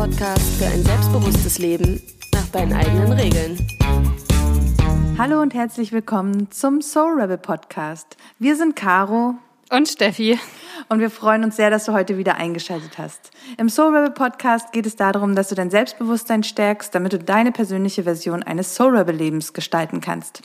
Podcast für ein selbstbewusstes Leben nach deinen eigenen Regeln. Hallo und herzlich willkommen zum Soul Rebel Podcast. Wir sind Caro und Steffi. Und wir freuen uns sehr, dass du heute wieder eingeschaltet hast. Im Soul Rebel Podcast geht es darum, dass du dein Selbstbewusstsein stärkst, damit du deine persönliche Version eines Soul Rebel Lebens gestalten kannst.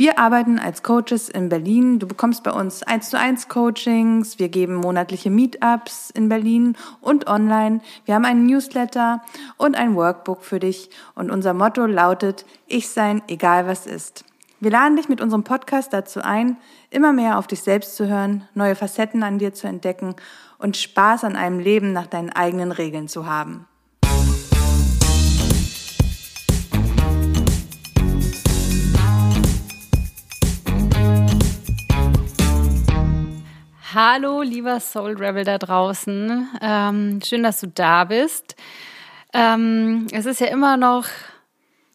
Wir arbeiten als Coaches in Berlin. Du bekommst bei uns 1 zu 1 Coachings. Wir geben monatliche Meetups in Berlin und online. Wir haben einen Newsletter und ein Workbook für dich. Und unser Motto lautet, ich sein, egal was ist. Wir laden dich mit unserem Podcast dazu ein, immer mehr auf dich selbst zu hören, neue Facetten an dir zu entdecken und Spaß an einem Leben nach deinen eigenen Regeln zu haben. Hallo, lieber Soul Rebel da draußen. Ähm, schön, dass du da bist. Ähm, es ist ja immer noch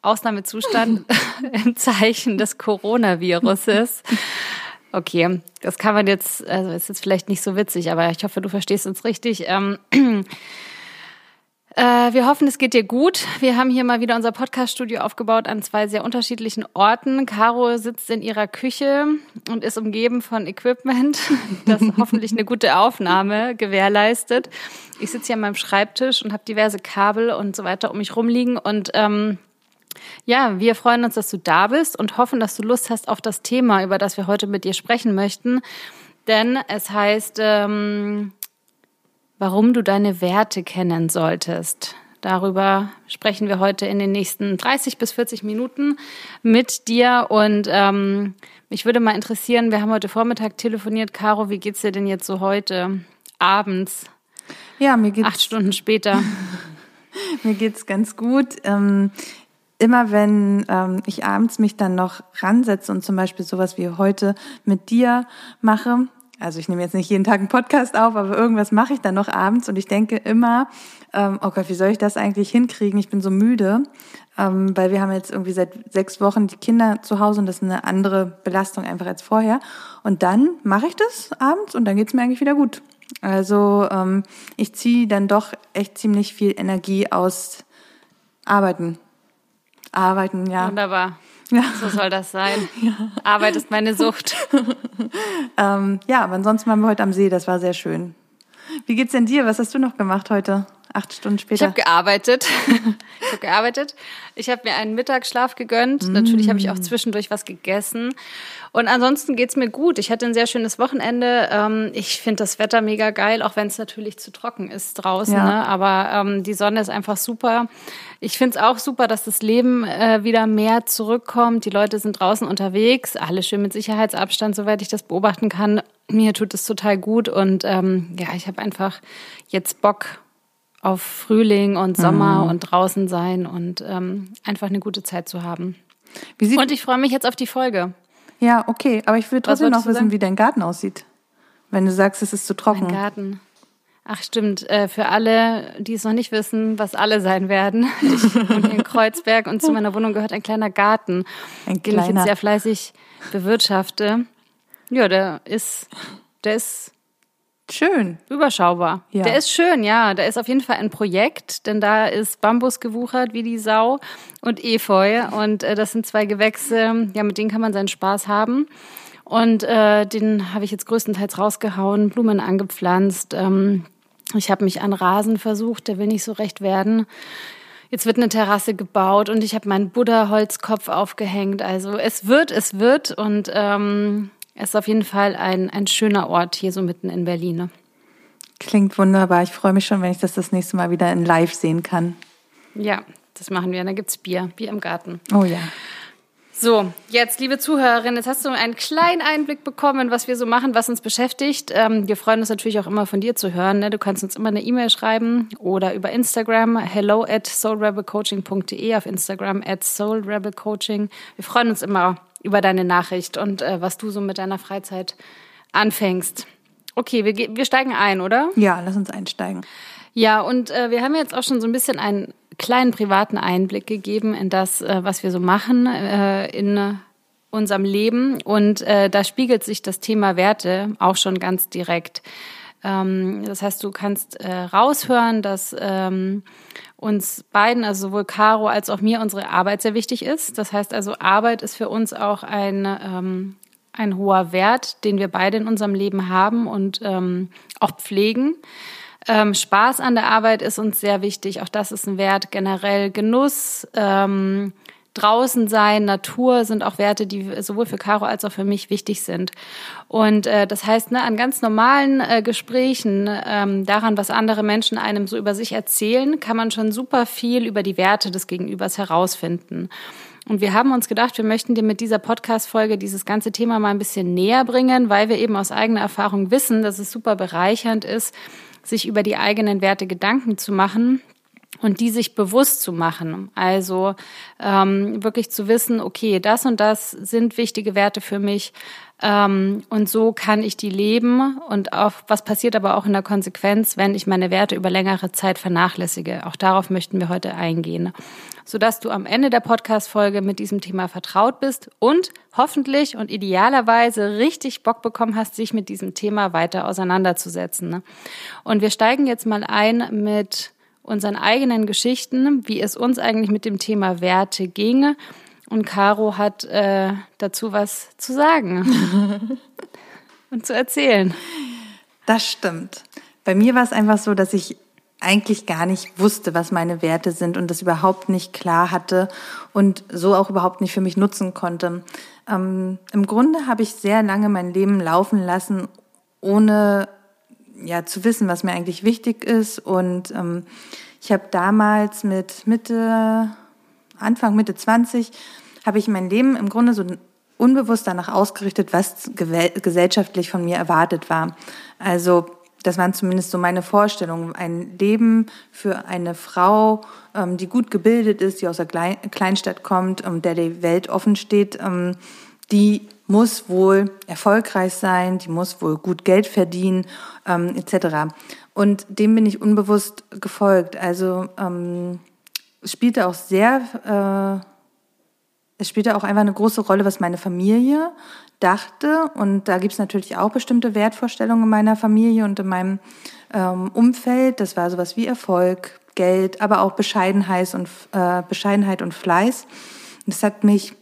Ausnahmezustand im Zeichen des Coronaviruses. Okay, das kann man jetzt, also ist jetzt vielleicht nicht so witzig, aber ich hoffe, du verstehst uns richtig. Ähm, äh, wir hoffen, es geht dir gut. Wir haben hier mal wieder unser Podcast-Studio aufgebaut an zwei sehr unterschiedlichen Orten. Caro sitzt in ihrer Küche und ist umgeben von Equipment, das hoffentlich eine gute Aufnahme gewährleistet. Ich sitze hier an meinem Schreibtisch und habe diverse Kabel und so weiter um mich rumliegen und ähm, ja, wir freuen uns, dass du da bist und hoffen, dass du Lust hast auf das Thema, über das wir heute mit dir sprechen möchten. Denn es heißt, ähm, warum du deine Werte kennen solltest. Darüber sprechen wir heute in den nächsten 30 bis 40 Minuten mit dir. Und ähm, mich würde mal interessieren, wir haben heute Vormittag telefoniert. Caro, wie geht's dir denn jetzt so heute abends? Ja, mir geht's. Acht Stunden später. mir geht's ganz gut. Ähm, immer wenn ähm, ich abends mich dann noch ransetze und zum Beispiel sowas wie heute mit dir mache, also ich nehme jetzt nicht jeden Tag einen Podcast auf, aber irgendwas mache ich dann noch abends und ich denke immer, ähm, oh Gott, wie soll ich das eigentlich hinkriegen? Ich bin so müde, ähm, weil wir haben jetzt irgendwie seit sechs Wochen die Kinder zu Hause und das ist eine andere Belastung einfach als vorher. Und dann mache ich das abends und dann geht's mir eigentlich wieder gut. Also ähm, ich ziehe dann doch echt ziemlich viel Energie aus Arbeiten. Arbeiten, ja. Wunderbar. Ja. So soll das sein. Ja. Arbeit ist meine Sucht. ähm, ja, aber ansonsten waren wir heute am See, das war sehr schön. Wie geht's denn dir? Was hast du noch gemacht heute? Acht Stunden später. Ich habe gearbeitet. ich habe gearbeitet. Ich habe mir einen Mittagsschlaf gegönnt. Mm. Natürlich habe ich auch zwischendurch was gegessen. Und ansonsten geht's mir gut. Ich hatte ein sehr schönes Wochenende. Ähm, ich finde das Wetter mega geil, auch wenn es natürlich zu trocken ist draußen. Ja. Ne? Aber ähm, die Sonne ist einfach super. Ich finde es auch super, dass das Leben äh, wieder mehr zurückkommt. Die Leute sind draußen unterwegs, alle schön mit Sicherheitsabstand, soweit ich das beobachten kann. Mir tut es total gut und ähm, ja, ich habe einfach jetzt Bock auf Frühling und Sommer mhm. und draußen sein und ähm, einfach eine gute Zeit zu haben. und ich freue mich jetzt auf die Folge. Ja, okay, aber ich will trotzdem noch wissen, sagen? wie dein Garten aussieht. Wenn du sagst, es ist zu trocken. Mein Garten. Ach stimmt, äh, für alle, die es noch nicht wissen, was alle sein werden. Ich wohne in Kreuzberg und zu meiner Wohnung gehört ein kleiner Garten, ein den ich jetzt sehr fleißig bewirtschafte. Ja, der ist, der ist Schön. Überschaubar. Ja. Der ist schön, ja. Da ist auf jeden Fall ein Projekt, denn da ist Bambus gewuchert wie die Sau und Efeu. Und äh, das sind zwei Gewächse, ja, mit denen kann man seinen Spaß haben. Und äh, den habe ich jetzt größtenteils rausgehauen, Blumen angepflanzt. Ähm, ich habe mich an Rasen versucht, der will nicht so recht werden. Jetzt wird eine Terrasse gebaut und ich habe meinen Buddha-Holzkopf aufgehängt. Also es wird, es wird und ähm, es ist auf jeden Fall ein, ein schöner Ort hier so mitten in Berlin. Ne? Klingt wunderbar. Ich freue mich schon, wenn ich das das nächste Mal wieder in Live sehen kann. Ja, das machen wir. Da gibt es Bier, Bier im Garten. Oh ja. So, jetzt, liebe Zuhörerin, jetzt hast du einen kleinen Einblick bekommen, was wir so machen, was uns beschäftigt. Ähm, wir freuen uns natürlich auch immer von dir zu hören. Ne? Du kannst uns immer eine E-Mail schreiben oder über Instagram hello at soulrebelcoaching.de auf Instagram at soulrebelcoaching. Wir freuen uns immer über deine Nachricht und äh, was du so mit deiner Freizeit anfängst. Okay, wir, wir steigen ein, oder? Ja, lass uns einsteigen. Ja, und äh, wir haben jetzt auch schon so ein bisschen einen kleinen privaten Einblick gegeben in das, äh, was wir so machen äh, in unserem Leben. Und äh, da spiegelt sich das Thema Werte auch schon ganz direkt. Ähm, das heißt, du kannst äh, raushören, dass ähm, uns beiden, also sowohl Caro als auch mir, unsere Arbeit sehr wichtig ist. Das heißt also, Arbeit ist für uns auch ein, ähm, ein hoher Wert, den wir beide in unserem Leben haben und ähm, auch pflegen. Ähm, Spaß an der Arbeit ist uns sehr wichtig. Auch das ist ein Wert. Generell Genuss, ähm, draußen sein, Natur sind auch Werte, die sowohl für Caro als auch für mich wichtig sind. Und äh, das heißt, ne, an ganz normalen äh, Gesprächen, ähm, daran, was andere Menschen einem so über sich erzählen, kann man schon super viel über die Werte des Gegenübers herausfinden. Und wir haben uns gedacht, wir möchten dir mit dieser Podcast-Folge dieses ganze Thema mal ein bisschen näher bringen, weil wir eben aus eigener Erfahrung wissen, dass es super bereichernd ist, sich über die eigenen Werte Gedanken zu machen und die sich bewusst zu machen. Also ähm, wirklich zu wissen, okay, das und das sind wichtige Werte für mich ähm, und so kann ich die leben und auch was passiert aber auch in der Konsequenz, wenn ich meine Werte über längere Zeit vernachlässige. Auch darauf möchten wir heute eingehen, sodass du am Ende der Podcast-Folge mit diesem Thema vertraut bist und hoffentlich und idealerweise richtig Bock bekommen hast, sich mit diesem Thema weiter auseinanderzusetzen. Ne? Und wir steigen jetzt mal ein mit unseren eigenen Geschichten, wie es uns eigentlich mit dem Thema Werte ging. Und Caro hat äh, dazu was zu sagen und zu erzählen. Das stimmt. Bei mir war es einfach so, dass ich eigentlich gar nicht wusste, was meine Werte sind und das überhaupt nicht klar hatte und so auch überhaupt nicht für mich nutzen konnte. Ähm, Im Grunde habe ich sehr lange mein Leben laufen lassen, ohne ja zu wissen, was mir eigentlich wichtig ist. Und ähm, ich habe damals mit Mitte, Anfang Mitte 20, habe ich mein Leben im Grunde so unbewusst danach ausgerichtet, was gesellschaftlich von mir erwartet war. Also das waren zumindest so meine Vorstellungen. Ein Leben für eine Frau, ähm, die gut gebildet ist, die aus der Kleinstadt kommt, ähm, der die Welt offen steht, ähm, die muss wohl erfolgreich sein, die muss wohl gut Geld verdienen, ähm, etc. Und dem bin ich unbewusst gefolgt. Also ähm, es spielte auch sehr, äh, es spielte auch einfach eine große Rolle, was meine Familie dachte. Und da gibt es natürlich auch bestimmte Wertvorstellungen in meiner Familie und in meinem ähm, Umfeld. Das war sowas wie Erfolg, Geld, aber auch Bescheidenheit und, äh, Bescheidenheit und Fleiß. Das hat mich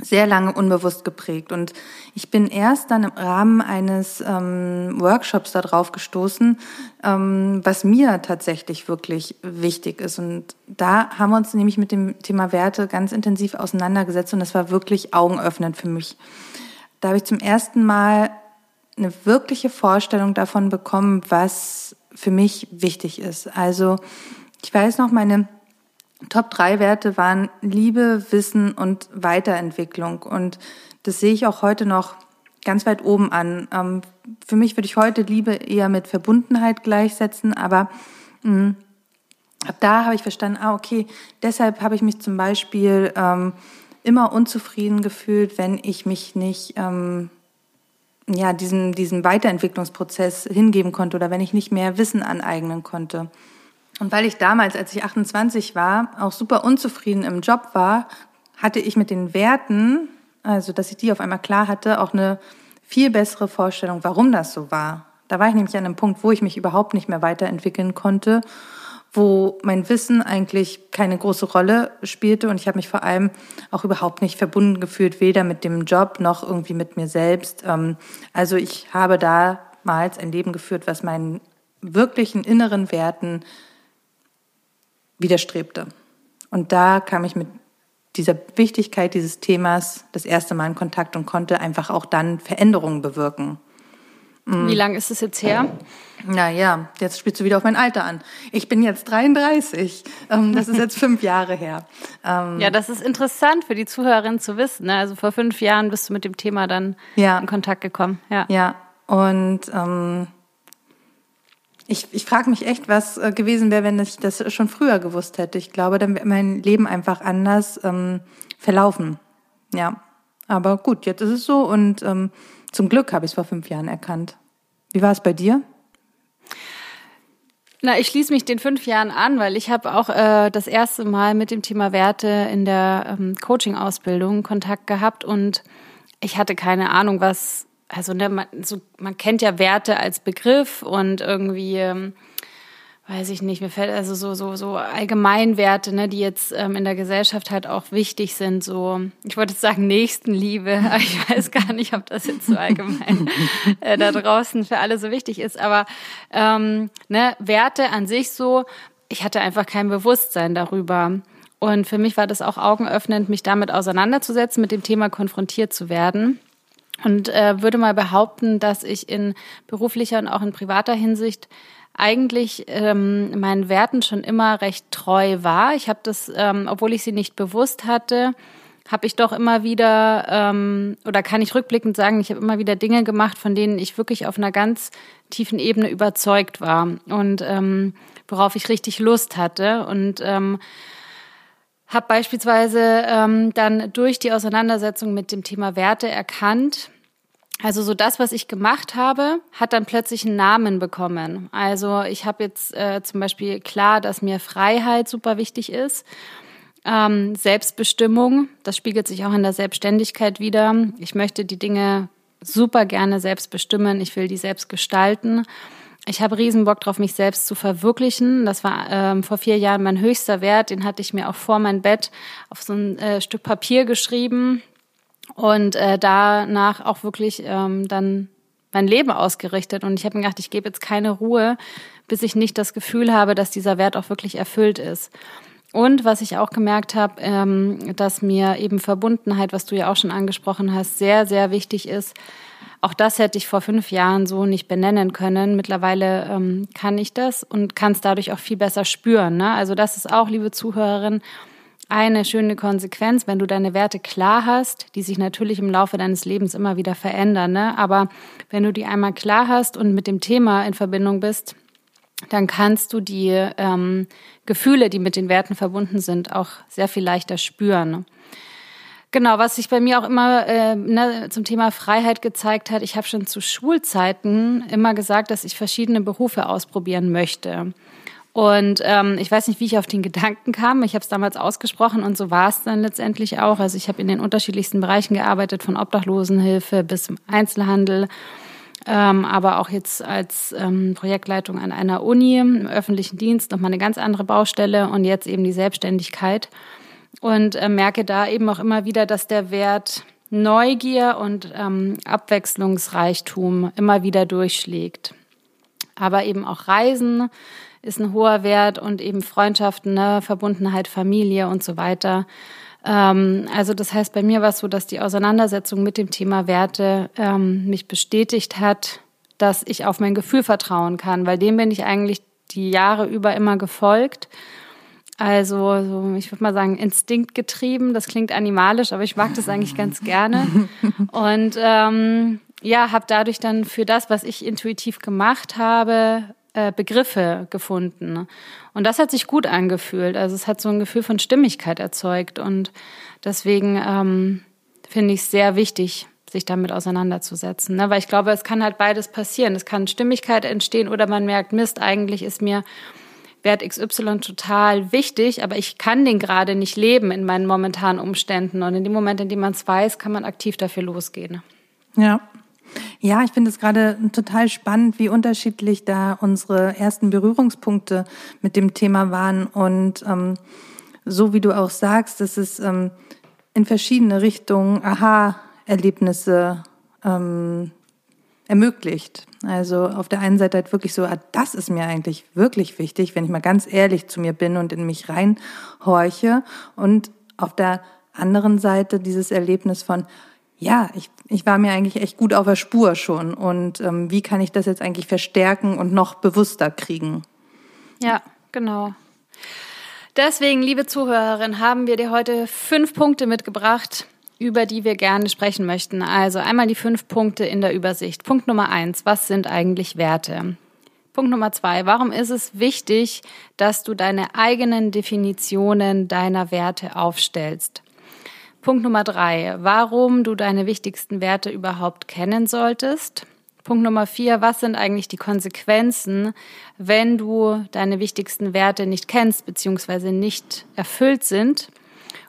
sehr lange unbewusst geprägt. Und ich bin erst dann im Rahmen eines ähm, Workshops darauf gestoßen, ähm, was mir tatsächlich wirklich wichtig ist. Und da haben wir uns nämlich mit dem Thema Werte ganz intensiv auseinandergesetzt und das war wirklich augenöffnend für mich. Da habe ich zum ersten Mal eine wirkliche Vorstellung davon bekommen, was für mich wichtig ist. Also ich weiß noch, meine Top drei Werte waren Liebe, Wissen und Weiterentwicklung. Und das sehe ich auch heute noch ganz weit oben an. Ähm, für mich würde ich heute Liebe eher mit Verbundenheit gleichsetzen, aber mh, mm, ab da habe ich verstanden, ah, okay, deshalb habe ich mich zum Beispiel ähm, immer unzufrieden gefühlt, wenn ich mich nicht ähm, ja, diesem, diesem Weiterentwicklungsprozess hingeben konnte oder wenn ich nicht mehr Wissen aneignen konnte. Und weil ich damals, als ich 28 war, auch super unzufrieden im Job war, hatte ich mit den Werten, also dass ich die auf einmal klar hatte, auch eine viel bessere Vorstellung, warum das so war. Da war ich nämlich an einem Punkt, wo ich mich überhaupt nicht mehr weiterentwickeln konnte, wo mein Wissen eigentlich keine große Rolle spielte und ich habe mich vor allem auch überhaupt nicht verbunden gefühlt, weder mit dem Job noch irgendwie mit mir selbst. Ähm, also ich habe damals ein Leben geführt, was meinen wirklichen inneren Werten widerstrebte. Und da kam ich mit dieser Wichtigkeit dieses Themas das erste Mal in Kontakt und konnte einfach auch dann Veränderungen bewirken. Wie lange ist es jetzt her? Naja, jetzt spielst du wieder auf mein Alter an. Ich bin jetzt 33. Ähm, das ist jetzt fünf Jahre her. Ähm, ja, das ist interessant für die Zuhörerin zu wissen. Ne? Also vor fünf Jahren bist du mit dem Thema dann ja. in Kontakt gekommen. Ja, ja. und ähm, ich, ich frage mich echt, was äh, gewesen wäre, wenn ich das schon früher gewusst hätte. Ich glaube, dann wäre mein Leben einfach anders ähm, verlaufen. Ja. Aber gut, jetzt ist es so und ähm, zum Glück habe ich es vor fünf Jahren erkannt. Wie war es bei dir? Na, ich schließe mich den fünf Jahren an, weil ich habe auch äh, das erste Mal mit dem Thema Werte in der ähm, Coaching-Ausbildung Kontakt gehabt und ich hatte keine Ahnung, was also ne, man, so, man kennt ja Werte als Begriff und irgendwie ähm, weiß ich nicht, mir fällt also so, so, so Allgemeinwerte, ne, die jetzt ähm, in der Gesellschaft halt auch wichtig sind, so, ich wollte jetzt sagen Nächstenliebe, aber ich weiß gar nicht, ob das jetzt so allgemein äh, da draußen für alle so wichtig ist, aber ähm, ne, Werte an sich so, ich hatte einfach kein Bewusstsein darüber. Und für mich war das auch augenöffnend, mich damit auseinanderzusetzen, mit dem Thema konfrontiert zu werden. Und äh, würde mal behaupten, dass ich in beruflicher und auch in privater Hinsicht eigentlich ähm, meinen Werten schon immer recht treu war. Ich habe das, ähm, obwohl ich sie nicht bewusst hatte, habe ich doch immer wieder, ähm, oder kann ich rückblickend sagen, ich habe immer wieder Dinge gemacht, von denen ich wirklich auf einer ganz tiefen Ebene überzeugt war und ähm, worauf ich richtig Lust hatte. Und ähm, habe beispielsweise ähm, dann durch die Auseinandersetzung mit dem Thema Werte erkannt, also so das, was ich gemacht habe, hat dann plötzlich einen Namen bekommen. Also ich habe jetzt äh, zum Beispiel klar, dass mir Freiheit super wichtig ist. Ähm, Selbstbestimmung, das spiegelt sich auch in der Selbstständigkeit wieder. Ich möchte die Dinge super gerne selbst bestimmen. Ich will die selbst gestalten. Ich habe riesen Bock drauf, mich selbst zu verwirklichen. Das war ähm, vor vier Jahren mein höchster Wert. Den hatte ich mir auch vor mein Bett auf so ein äh, Stück Papier geschrieben und äh, danach auch wirklich ähm, dann mein Leben ausgerichtet. Und ich habe mir gedacht, ich gebe jetzt keine Ruhe, bis ich nicht das Gefühl habe, dass dieser Wert auch wirklich erfüllt ist. Und was ich auch gemerkt habe, ähm, dass mir eben Verbundenheit, was du ja auch schon angesprochen hast, sehr, sehr wichtig ist. Auch das hätte ich vor fünf Jahren so nicht benennen können. Mittlerweile ähm, kann ich das und kann es dadurch auch viel besser spüren. Ne? Also das ist auch, liebe Zuhörerin, eine schöne Konsequenz, wenn du deine Werte klar hast, die sich natürlich im Laufe deines Lebens immer wieder verändern. Ne? Aber wenn du die einmal klar hast und mit dem Thema in Verbindung bist, dann kannst du die ähm, Gefühle, die mit den Werten verbunden sind, auch sehr viel leichter spüren. Genau, was sich bei mir auch immer äh, ne, zum Thema Freiheit gezeigt hat, ich habe schon zu Schulzeiten immer gesagt, dass ich verschiedene Berufe ausprobieren möchte. Und ähm, ich weiß nicht, wie ich auf den Gedanken kam. Ich habe es damals ausgesprochen und so war es dann letztendlich auch. Also ich habe in den unterschiedlichsten Bereichen gearbeitet, von Obdachlosenhilfe bis zum Einzelhandel, ähm, aber auch jetzt als ähm, Projektleitung an einer Uni im öffentlichen Dienst nochmal eine ganz andere Baustelle und jetzt eben die Selbstständigkeit. Und äh, merke da eben auch immer wieder, dass der Wert Neugier und ähm, Abwechslungsreichtum immer wieder durchschlägt. Aber eben auch Reisen, ist ein hoher Wert und eben Freundschaften, ne, Verbundenheit, Familie und so weiter. Ähm, also das heißt, bei mir war es so, dass die Auseinandersetzung mit dem Thema Werte ähm, mich bestätigt hat, dass ich auf mein Gefühl vertrauen kann, weil dem bin ich eigentlich die Jahre über immer gefolgt. Also, so, ich würde mal sagen, instinktgetrieben. Das klingt animalisch, aber ich mag das eigentlich ganz gerne. Und ähm, ja, habe dadurch dann für das, was ich intuitiv gemacht habe, äh, Begriffe gefunden. Und das hat sich gut angefühlt. Also es hat so ein Gefühl von Stimmigkeit erzeugt. Und deswegen ähm, finde ich es sehr wichtig, sich damit auseinanderzusetzen. Ne? Weil ich glaube, es kann halt beides passieren. Es kann Stimmigkeit entstehen oder man merkt, Mist, eigentlich ist mir Wert XY total wichtig, aber ich kann den gerade nicht leben in meinen momentanen Umständen. Und in dem Moment, in dem man es weiß, kann man aktiv dafür losgehen. Ja, ja, ich finde es gerade total spannend, wie unterschiedlich da unsere ersten Berührungspunkte mit dem Thema waren. Und ähm, so wie du auch sagst, dass es ähm, in verschiedene Richtungen Aha-Erlebnisse ähm, ermöglicht. Also auf der einen Seite halt wirklich so, ah, das ist mir eigentlich wirklich wichtig, wenn ich mal ganz ehrlich zu mir bin und in mich reinhorche. Und auf der anderen Seite dieses Erlebnis von, ja, ich, ich war mir eigentlich echt gut auf der Spur schon. Und ähm, wie kann ich das jetzt eigentlich verstärken und noch bewusster kriegen? Ja, genau. Deswegen, liebe Zuhörerin, haben wir dir heute fünf Punkte mitgebracht, über die wir gerne sprechen möchten. Also einmal die fünf Punkte in der Übersicht. Punkt Nummer eins, was sind eigentlich Werte? Punkt Nummer zwei, warum ist es wichtig, dass du deine eigenen Definitionen deiner Werte aufstellst? Punkt Nummer drei, warum du deine wichtigsten Werte überhaupt kennen solltest. Punkt Nummer vier, was sind eigentlich die Konsequenzen, wenn du deine wichtigsten Werte nicht kennst bzw. nicht erfüllt sind?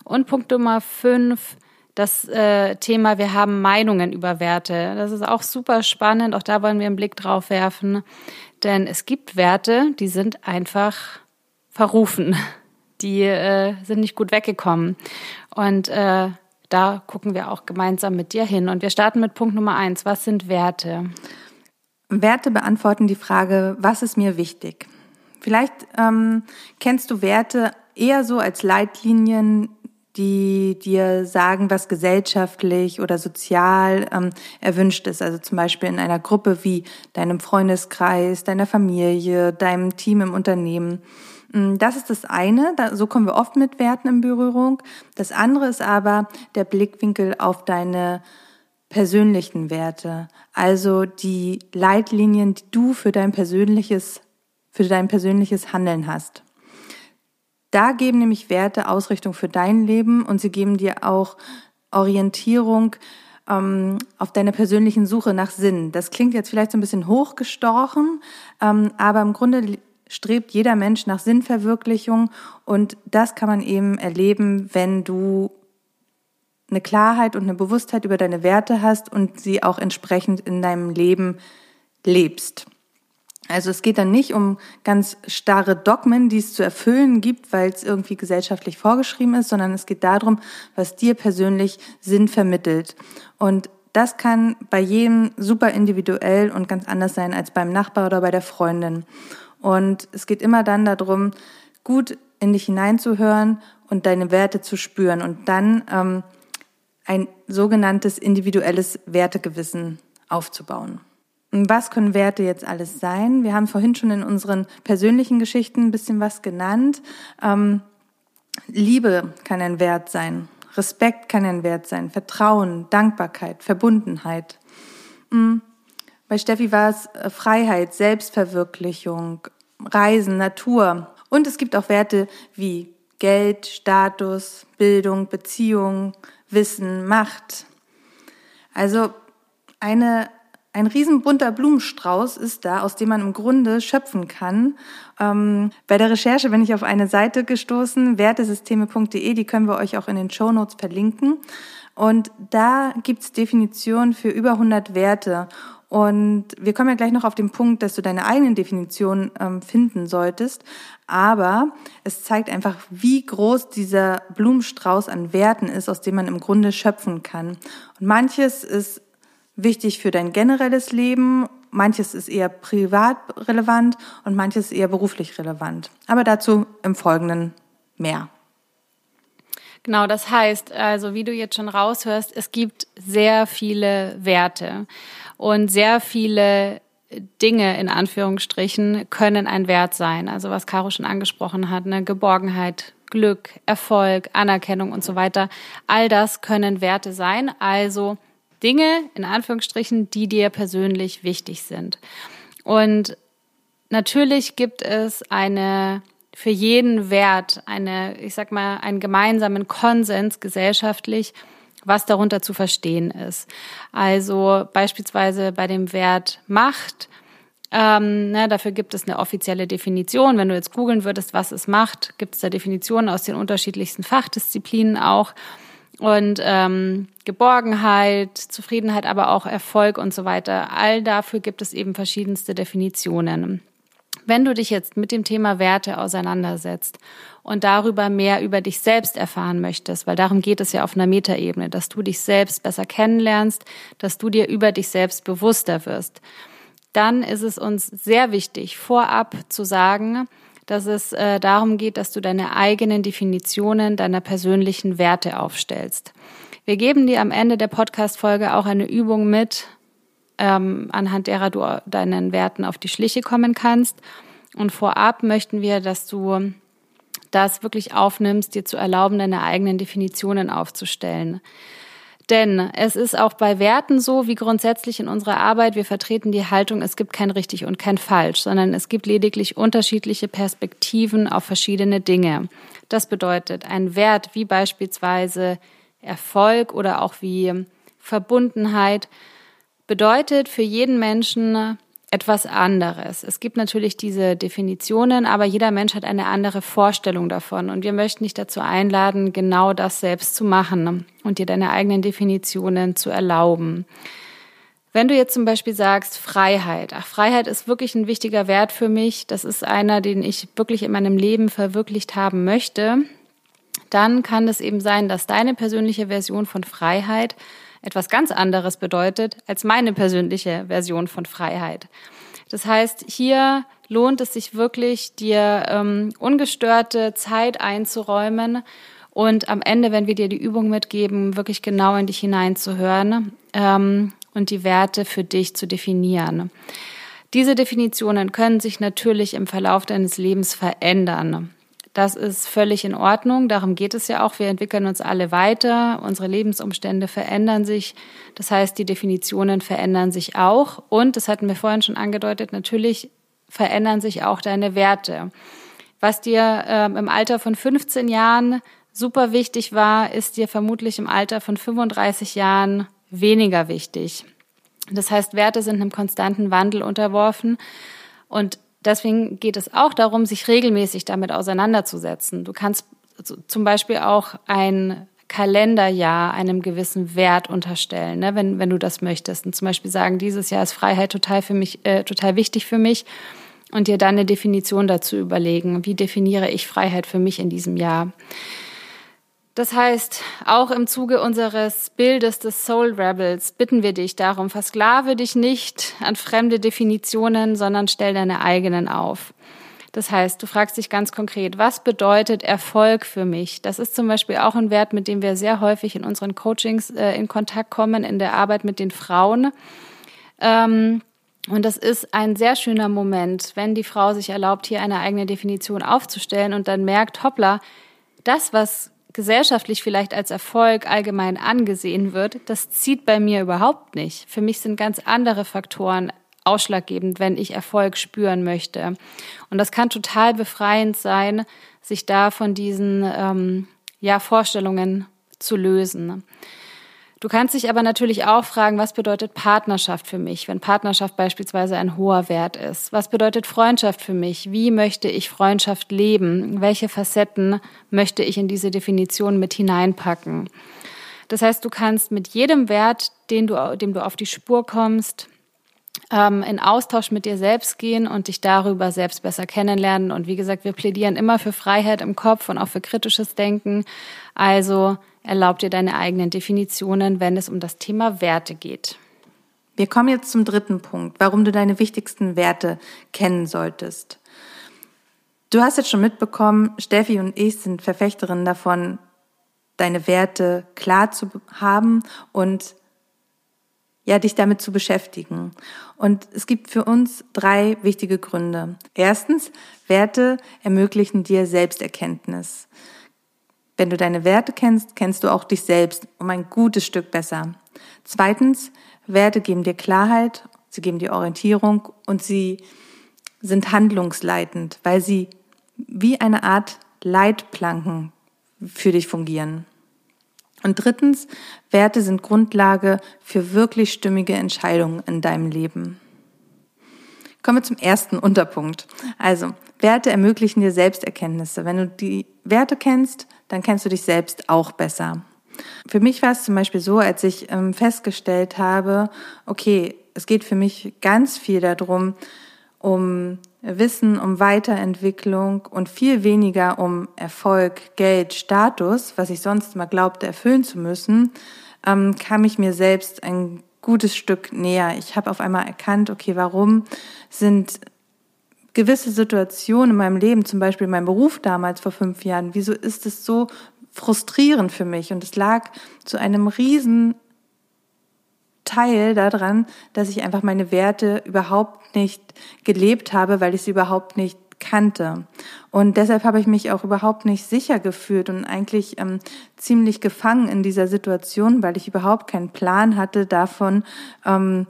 Und Punkt Nummer fünf, das äh, Thema, wir haben Meinungen über Werte. Das ist auch super spannend. Auch da wollen wir einen Blick drauf werfen. Denn es gibt Werte, die sind einfach verrufen. Die äh, sind nicht gut weggekommen. Und äh, da gucken wir auch gemeinsam mit dir hin. Und wir starten mit Punkt Nummer eins. Was sind Werte? Werte beantworten die Frage, was ist mir wichtig? Vielleicht ähm, kennst du Werte eher so als Leitlinien, die dir sagen, was gesellschaftlich oder sozial ähm, erwünscht ist. Also zum Beispiel in einer Gruppe wie deinem Freundeskreis, deiner Familie, deinem Team im Unternehmen. Mm, das ist das eine, so kommen wir oft mit Werten in Berührung. Das andere ist aber der Blickwinkel auf deine persönlichen Werte, also die Leitlinien, die du für dein persönliches, für dein persönliches Handeln hast. Da geben nämlich Werte Ausrichtung für dein Leben und sie geben dir auch Orientierung ähm, auf deiner persönlichen Suche nach Sinn. Das klingt jetzt vielleicht so ein bisschen hochgestochen, ähm, aber im Grunde strebt jeder Mensch nach Sinnverwirklichung und das kann man eben erleben, wenn du eine Klarheit und eine Bewusstheit über deine Werte hast und sie auch entsprechend in deinem Leben lebst. Also es geht dann nicht um ganz starre Dogmen, die es zu erfüllen gibt, weil es irgendwie gesellschaftlich vorgeschrieben ist, sondern es geht darum, was dir persönlich Sinn vermittelt. Und das kann bei jedem super individuell und ganz anders sein als beim Nachbar oder bei der Freundin. Und es geht immer dann darum, gut in dich hineinzuhören und deine Werte zu spüren und dann ähm, ein sogenanntes individuelles Wertegewissen aufzubauen. Was können Werte jetzt alles sein? Wir haben vorhin schon in unseren persönlichen Geschichten ein bisschen was genannt. Ähm, Liebe kann ein Wert sein. Respekt kann ein Wert sein. Vertrauen, Dankbarkeit, Verbundenheit. Mhm. Bei Steffi war es äh, Freiheit, Selbstverwirklichung, Reisen, Natur. Und es gibt auch Werte wie Geld, Status, Bildung, Beziehung, Wissen, Macht. Also eine, ein riesenbunter Blumenstrauß ist da, aus dem man im Grunde schöpfen kann. Ähm, bei der Recherche bin ich auf eine Seite gestoßen, wertesysteme.de, die können wir euch auch in den Show Notes verlinken. Und da gibt's Definitionen für über 100 Werte. Und wir kommen ja gleich noch auf den Punkt, dass du deine eigenen Definitionen ähm, finden solltest. Aber es zeigt einfach, wie groß dieser Blumenstrauß an Werten ist, aus dem man im Grunde schöpfen kann. Und manches ist wichtig für dein generelles Leben, manches ist eher privat relevant und manches eher beruflich relevant. Aber dazu im Folgenden mehr. Genau, das heißt, also wie du jetzt schon raushörst, es gibt sehr viele Werte und sehr viele Dinge in Anführungsstrichen können ein Wert sein. Also was Caro schon angesprochen hat, ne? Geborgenheit, Glück, Erfolg, Anerkennung und so weiter. All das können Werte sein. Also Dinge in Anführungsstrichen, die dir persönlich wichtig sind. Und natürlich gibt es eine für jeden Wert eine, ich sag mal, einen gemeinsamen Konsens gesellschaftlich, was darunter zu verstehen ist. Also beispielsweise bei dem Wert Macht, ähm, ne, dafür gibt es eine offizielle Definition. Wenn du jetzt googeln würdest, was es macht, gibt es da Definitionen aus den unterschiedlichsten Fachdisziplinen auch. Und ähm, Geborgenheit, Zufriedenheit, aber auch Erfolg und so weiter. All dafür gibt es eben verschiedenste Definitionen. Wenn du dich jetzt mit dem Thema Werte auseinandersetzt und darüber mehr über dich selbst erfahren möchtest, weil darum geht es ja auf einer Metaebene, dass du dich selbst besser kennenlernst, dass du dir über dich selbst bewusster wirst, dann ist es uns sehr wichtig, vorab zu sagen, dass es äh, darum geht, dass du deine eigenen Definitionen deiner persönlichen Werte aufstellst. Wir geben dir am Ende der Podcast-Folge auch eine Übung mit, ähm, anhand derer du deinen Werten auf die Schliche kommen kannst. Und vorab möchten wir, dass du das wirklich aufnimmst, dir zu erlauben, deine eigenen Definitionen aufzustellen. Denn es ist auch bei Werten so, wie grundsätzlich in unserer Arbeit, wir vertreten die Haltung, es gibt kein richtig und kein falsch, sondern es gibt lediglich unterschiedliche Perspektiven auf verschiedene Dinge. Das bedeutet, ein Wert wie beispielsweise Erfolg oder auch wie Verbundenheit bedeutet für jeden Menschen etwas anderes. Es gibt natürlich diese Definitionen, aber jeder Mensch hat eine andere Vorstellung davon. Und wir möchten dich dazu einladen, genau das selbst zu machen und dir deine eigenen Definitionen zu erlauben. Wenn du jetzt zum Beispiel sagst Freiheit, ach, Freiheit ist wirklich ein wichtiger Wert für mich, das ist einer, den ich wirklich in meinem Leben verwirklicht haben möchte, dann kann es eben sein, dass deine persönliche Version von Freiheit etwas ganz anderes bedeutet als meine persönliche Version von Freiheit. Das heißt, hier lohnt es sich wirklich, dir ähm, ungestörte Zeit einzuräumen und am Ende, wenn wir dir die Übung mitgeben, wirklich genau in dich hineinzuhören ähm, und die Werte für dich zu definieren. Diese Definitionen können sich natürlich im Verlauf deines Lebens verändern. Das ist völlig in Ordnung. Darum geht es ja auch. Wir entwickeln uns alle weiter. Unsere Lebensumstände verändern sich. Das heißt, die Definitionen verändern sich auch. Und, das hatten wir vorhin schon angedeutet, natürlich verändern sich auch deine Werte. Was dir ähm, im Alter von 15 Jahren super wichtig war, ist dir vermutlich im Alter von 35 Jahren weniger wichtig. Das heißt, Werte sind einem konstanten Wandel unterworfen. Und Deswegen geht es auch darum, sich regelmäßig damit auseinanderzusetzen. Du kannst zum Beispiel auch ein Kalenderjahr einem gewissen Wert unterstellen, ne, wenn, wenn du das möchtest. Und zum Beispiel sagen, dieses Jahr ist Freiheit total für mich, äh, total wichtig für mich. Und dir dann eine Definition dazu überlegen. Wie definiere ich Freiheit für mich in diesem Jahr? Das heißt, auch im Zuge unseres Bildes des Soul Rebels bitten wir dich darum, versklave dich nicht an fremde Definitionen, sondern stell deine eigenen auf. Das heißt, du fragst dich ganz konkret, was bedeutet Erfolg für mich? Das ist zum Beispiel auch ein Wert, mit dem wir sehr häufig in unseren Coachings äh, in Kontakt kommen, in der Arbeit mit den Frauen. Ähm, und das ist ein sehr schöner Moment, wenn die Frau sich erlaubt, hier eine eigene Definition aufzustellen und dann merkt, hoppla, das, was gesellschaftlich vielleicht als Erfolg allgemein angesehen wird, das zieht bei mir überhaupt nicht. Für mich sind ganz andere Faktoren ausschlaggebend, wenn ich Erfolg spüren möchte. Und das kann total befreiend sein, sich da von diesen ähm, ja, Vorstellungen zu lösen. Du kannst dich aber natürlich auch fragen, was bedeutet Partnerschaft für mich, wenn Partnerschaft beispielsweise ein hoher Wert ist? Was bedeutet Freundschaft für mich? Wie möchte ich Freundschaft leben? Welche Facetten möchte ich in diese Definition mit hineinpacken? Das heißt, du kannst mit jedem Wert, den du, dem du auf die Spur kommst, ähm, in Austausch mit dir selbst gehen und dich darüber selbst besser kennenlernen. Und wie gesagt, wir plädieren immer für Freiheit im Kopf und auch für kritisches Denken. Also Erlaub dir deine eigenen Definitionen, wenn es um das Thema Werte geht. Wir kommen jetzt zum dritten Punkt, warum du deine wichtigsten Werte kennen solltest. Du hast jetzt schon mitbekommen, Steffi und ich sind Verfechterinnen davon, deine Werte klar zu haben und ja, dich damit zu beschäftigen. Und es gibt für uns drei wichtige Gründe. Erstens, Werte ermöglichen dir Selbsterkenntnis. Wenn du deine Werte kennst, kennst du auch dich selbst um ein gutes Stück besser. Zweitens, Werte geben dir Klarheit, sie geben dir Orientierung und sie sind handlungsleitend, weil sie wie eine Art Leitplanken für dich fungieren. Und drittens, Werte sind Grundlage für wirklich stimmige Entscheidungen in deinem Leben. Kommen wir zum ersten Unterpunkt. Also, Werte ermöglichen dir Selbsterkenntnisse. Wenn du die Werte kennst, dann kennst du dich selbst auch besser. Für mich war es zum Beispiel so, als ich ähm, festgestellt habe, okay, es geht für mich ganz viel darum, um Wissen, um Weiterentwicklung und viel weniger um Erfolg, Geld, Status, was ich sonst mal glaubte erfüllen zu müssen, ähm, kam ich mir selbst ein gutes Stück näher. Ich habe auf einmal erkannt, okay, warum sind gewisse Situationen in meinem Leben, zum Beispiel mein Beruf damals vor fünf Jahren, wieso ist es so frustrierend für mich? Und es lag zu einem riesen Teil daran, dass ich einfach meine Werte überhaupt nicht gelebt habe, weil ich sie überhaupt nicht kannte. Und deshalb habe ich mich auch überhaupt nicht sicher gefühlt und eigentlich ähm, ziemlich gefangen in dieser Situation, weil ich überhaupt keinen Plan hatte davon, ähm,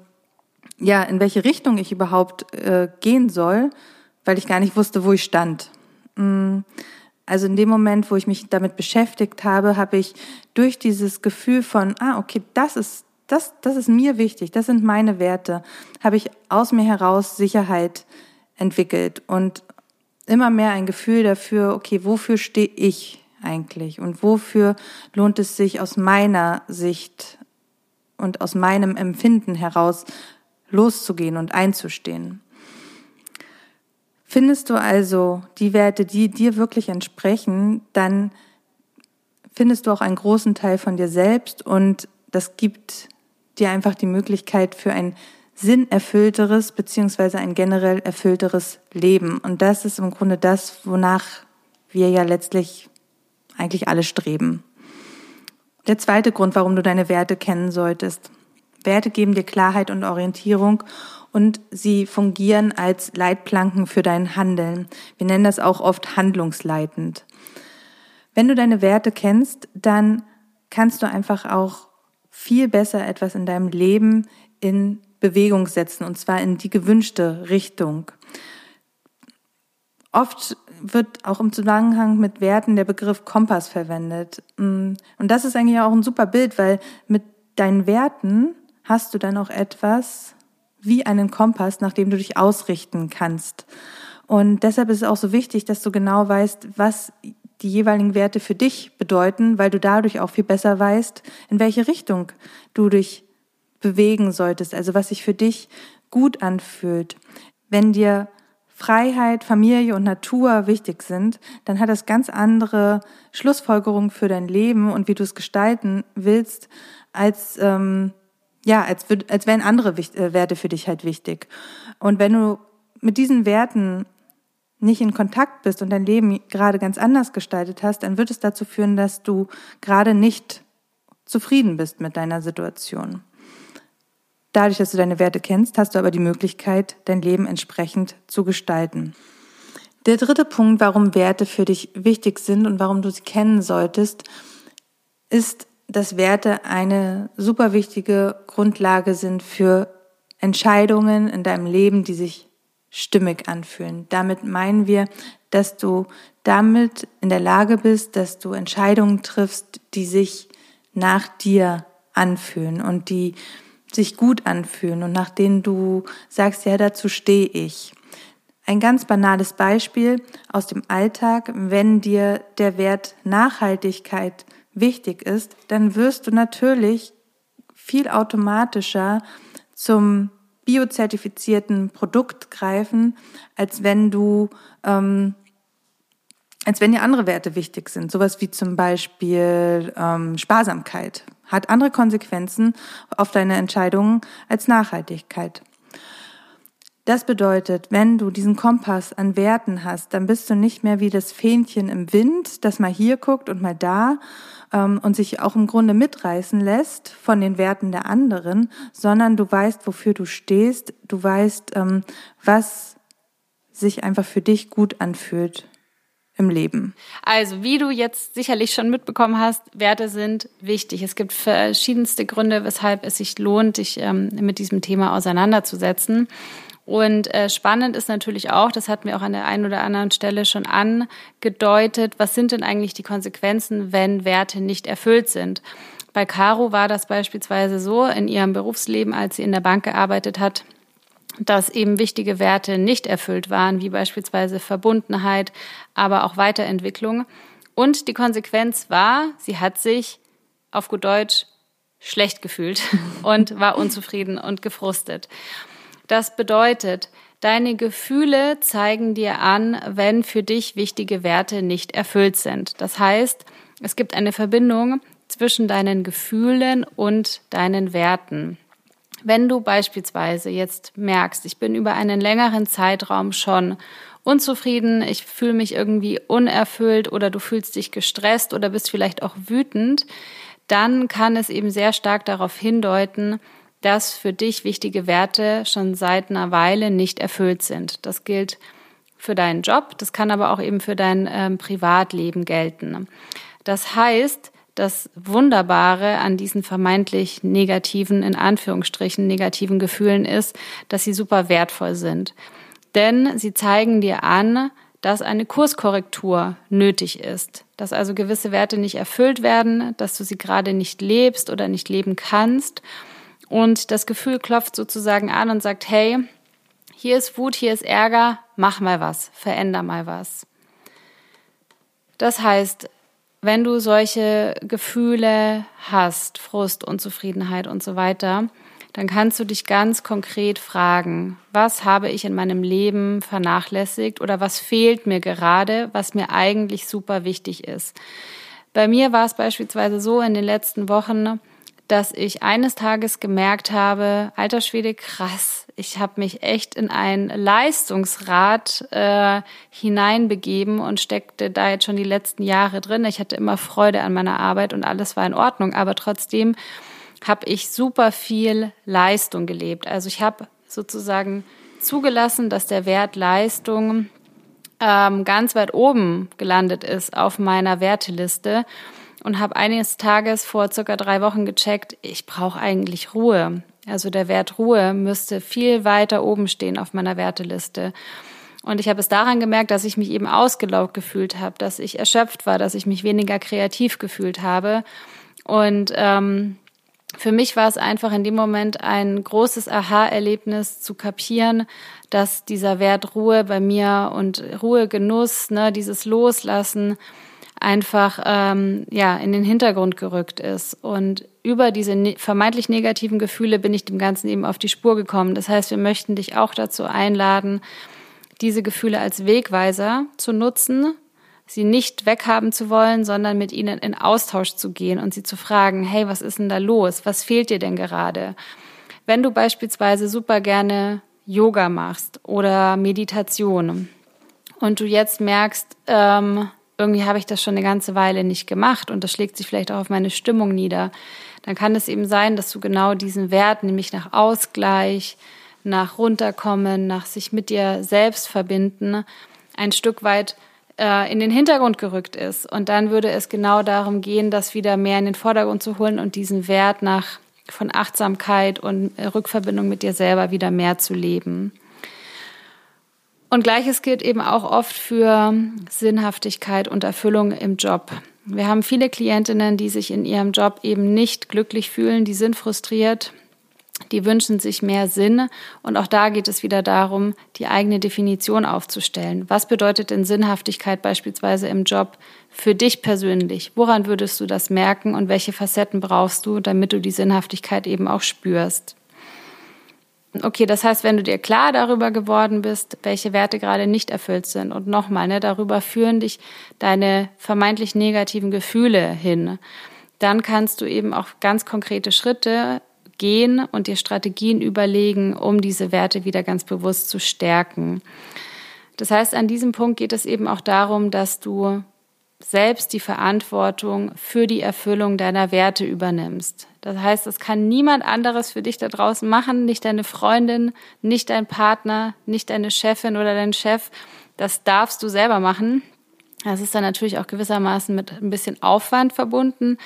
ja, in welche Richtung ich überhaupt äh, gehen soll weil ich gar nicht wusste, wo ich stand. Mm, also in dem Moment, wo ich mich damit beschäftigt habe, habe ich durch dieses Gefühl von, ah, okay, das ist das, das ist mir wichtig, das sind meine Werte, habe ich aus mir heraus Sicherheit entwickelt und immer mehr ein Gefühl dafür, okay, wofür stehe ich eigentlich und wofür lohnt es sich aus meiner Sicht und aus meinem Empfinden heraus loszugehen und einzustehen. Findest du also die Werte, die dir wirklich entsprechen, dann findest du auch einen großen Teil von dir selbst und das gibt dir einfach die Möglichkeit für ein sinnerfüllteres beziehungsweise ein generell erfüllteres Leben. Und das ist im Grunde das, wonach wir ja letztlich eigentlich alle streben. Der zweite Grund, warum du deine Werte kennen solltest. Werte geben dir Klarheit und Orientierung und sie fungieren als Leitplanken für dein Handeln. Wir nennen das auch oft handlungsleitend. Wenn du deine Werte kennst, dann kannst du einfach auch viel besser etwas in deinem Leben in Bewegung setzen und zwar in die gewünschte Richtung. Oft wird auch im Zusammenhang mit Werten der Begriff Kompass verwendet. Und das ist eigentlich auch ein super Bild, weil mit deinen Werten hast du dann auch etwas wie einen Kompass, nach dem du dich ausrichten kannst. Und deshalb ist es auch so wichtig, dass du genau weißt, was die jeweiligen Werte für dich bedeuten, weil du dadurch auch viel besser weißt, in welche Richtung du dich bewegen solltest, also was sich für dich gut anfühlt. Wenn dir Freiheit, Familie und Natur wichtig sind, dann hat das ganz andere Schlussfolgerungen für dein Leben und wie du es gestalten willst, als ähm, ja, als, als wären andere äh, Werte für dich halt wichtig. Und wenn du mit diesen Werten nicht in Kontakt bist und dein Leben gerade ganz anders gestaltet hast, dann wird es dazu führen, dass du gerade nicht zufrieden bist mit deiner Situation. Dadurch, dass du deine Werte kennst, hast du aber die Möglichkeit, dein Leben entsprechend zu gestalten. Der dritte Punkt, warum Werte für dich wichtig sind und warum du sie kennen solltest, ist, dass Werte eine super wichtige Grundlage sind für Entscheidungen in deinem Leben, die sich stimmig anfühlen. Damit meinen wir, dass du damit in der Lage bist, dass du Entscheidungen triffst, die sich nach dir anfühlen und die sich gut anfühlen und nach denen du sagst, ja, dazu stehe ich. Ein ganz banales Beispiel aus dem Alltag, wenn dir der Wert Nachhaltigkeit wichtig ist, dann wirst du natürlich viel automatischer zum biozertifizierten Produkt greifen, als wenn du, ähm, als wenn dir andere Werte wichtig sind. Sowas wie zum Beispiel ähm, Sparsamkeit hat andere Konsequenzen auf deine Entscheidungen als Nachhaltigkeit. Das bedeutet, wenn du diesen Kompass an Werten hast, dann bist du nicht mehr wie das Fähnchen im Wind, das mal hier guckt und mal da ähm, und sich auch im Grunde mitreißen lässt von den Werten der anderen, sondern du weißt, wofür du stehst, du weißt, ähm, was sich einfach für dich gut anfühlt im Leben? Also, wie du jetzt sicherlich schon mitbekommen hast, Werte sind wichtig. Es gibt verschiedenste Gründe, weshalb es sich lohnt, dich ähm, mit diesem Thema auseinanderzusetzen. Und äh, spannend ist natürlich auch, das hatten wir auch an der einen oder anderen Stelle schon angedeutet, was sind denn eigentlich die Konsequenzen, wenn Werte nicht erfüllt sind? Bei Caro war das beispielsweise so in ihrem Berufsleben, als sie in der Bank gearbeitet hat, dass eben wichtige Werte nicht erfüllt waren, wie beispielsweise Verbundenheit, aber auch Weiterentwicklung. Und die Konsequenz war, sie hat sich auf gut Deutsch schlecht gefühlt und war unzufrieden und gefrustet. Das bedeutet, deine Gefühle zeigen dir an, wenn für dich wichtige Werte nicht erfüllt sind. Das heißt, es gibt eine Verbindung zwischen deinen Gefühlen und deinen Werten. Wenn du beispielsweise jetzt merkst, ich bin über einen längeren Zeitraum schon unzufrieden, ich fühle mich irgendwie unerfüllt oder du fühlst dich gestresst oder bist vielleicht auch wütend, dann kann es eben sehr stark darauf hindeuten, dass für dich wichtige Werte schon seit einer Weile nicht erfüllt sind. Das gilt für deinen Job, das kann aber auch eben für dein ähm, Privatleben gelten. Das heißt, das Wunderbare an diesen vermeintlich negativen, in Anführungsstrichen negativen Gefühlen ist, dass sie super wertvoll sind. Denn sie zeigen dir an, dass eine Kurskorrektur nötig ist, dass also gewisse Werte nicht erfüllt werden, dass du sie gerade nicht lebst oder nicht leben kannst Und das Gefühl klopft sozusagen an und sagt, hey, hier ist Wut, hier ist Ärger, mach mal was, veränder mal was. Das heißt, wenn du solche Gefühle hast, Frust, Unzufriedenheit und so weiter, dann kannst du dich ganz konkret fragen, was habe ich in meinem Leben vernachlässigt oder was fehlt mir gerade, was mir eigentlich super wichtig ist. Bei mir war es beispielsweise so in den letzten Wochen, dass ich eines Tages gemerkt habe, alter Schwede, krass, ich habe mich echt in ein Leistungsrad äh, hineinbegeben und steckte da jetzt schon die letzten Jahre drin. Ich hatte immer Freude an meiner Arbeit und alles war in Ordnung, aber trotzdem habe ich super viel Leistung gelebt. Also ich habe sozusagen zugelassen, dass der Wert Leistung ähm, ganz weit oben gelandet ist auf meiner Werteliste und habe eines Tages vor circa drei Wochen gecheckt, ich brauche eigentlich Ruhe. Also der Wert Ruhe müsste viel weiter oben stehen auf meiner Werteliste. Und ich habe es daran gemerkt, dass ich mich eben ausgelaugt gefühlt habe, dass ich erschöpft war, dass ich mich weniger kreativ gefühlt habe. Und ähm, für mich war es einfach in dem Moment ein großes Aha-Erlebnis zu kapieren, dass dieser Wert Ruhe bei mir und Ruhe, Genuss, ne, dieses Loslassen, einfach ähm, ja in den Hintergrund gerückt ist und über diese ne vermeintlich negativen Gefühle bin ich dem Ganzen eben auf die Spur gekommen. Das heißt, wir möchten dich auch dazu einladen, diese Gefühle als Wegweiser zu nutzen, sie nicht weghaben zu wollen, sondern mit ihnen in Austausch zu gehen und sie zu fragen, hey, was ist denn da los? Was fehlt dir denn gerade? Wenn du beispielsweise super gerne Yoga machst oder Meditation und du jetzt merkst, ähm, irgendwie habe ich das schon eine ganze Weile nicht gemacht und das schlägt sich vielleicht auch auf meine Stimmung nieder, dann kann es eben sein, dass du genau diesen Wert, nämlich nach Ausgleich, nach runterkommen, nach sich mit dir selbst verbinden, ein Stück weit äh, in den Hintergrund gerückt ist. Und dann würde es genau darum gehen, das wieder mehr in den Vordergrund zu holen und diesen Wert nach von Achtsamkeit und Rückverbindung mit dir selber wieder mehr zu leben. Und gleiches gilt eben auch oft für Sinnhaftigkeit und Erfüllung im Job. Wir haben viele Klientinnen, die sich in ihrem Job eben nicht glücklich fühlen, die sind frustriert, die wünschen sich mehr Sinn. Und auch da geht es wieder darum, die eigene Definition aufzustellen. Was bedeutet denn Sinnhaftigkeit beispielsweise im Job für dich persönlich? Woran würdest du das merken und welche Facetten brauchst du, damit du die Sinnhaftigkeit eben auch spürst? Okay, das heißt, wenn du dir klar darüber geworden bist, welche Werte gerade nicht erfüllt sind und nochmal, ne, darüber führen dich deine vermeintlich negativen Gefühle hin, dann kannst du eben auch ganz konkrete Schritte gehen und dir Strategien überlegen, um diese Werte wieder ganz bewusst zu stärken. Das heißt, an diesem Punkt geht es eben auch darum, dass du selbst die Verantwortung für die Erfüllung deiner Werte übernimmst. Das heißt, das kann niemand anderes für dich da draußen machen, nicht deine Freundin, nicht dein Partner, nicht deine Chefin oder dein Chef. Das darfst du selber machen. Das ist dann natürlich auch gewissermaßen mit ein bisschen Aufwand verbunden,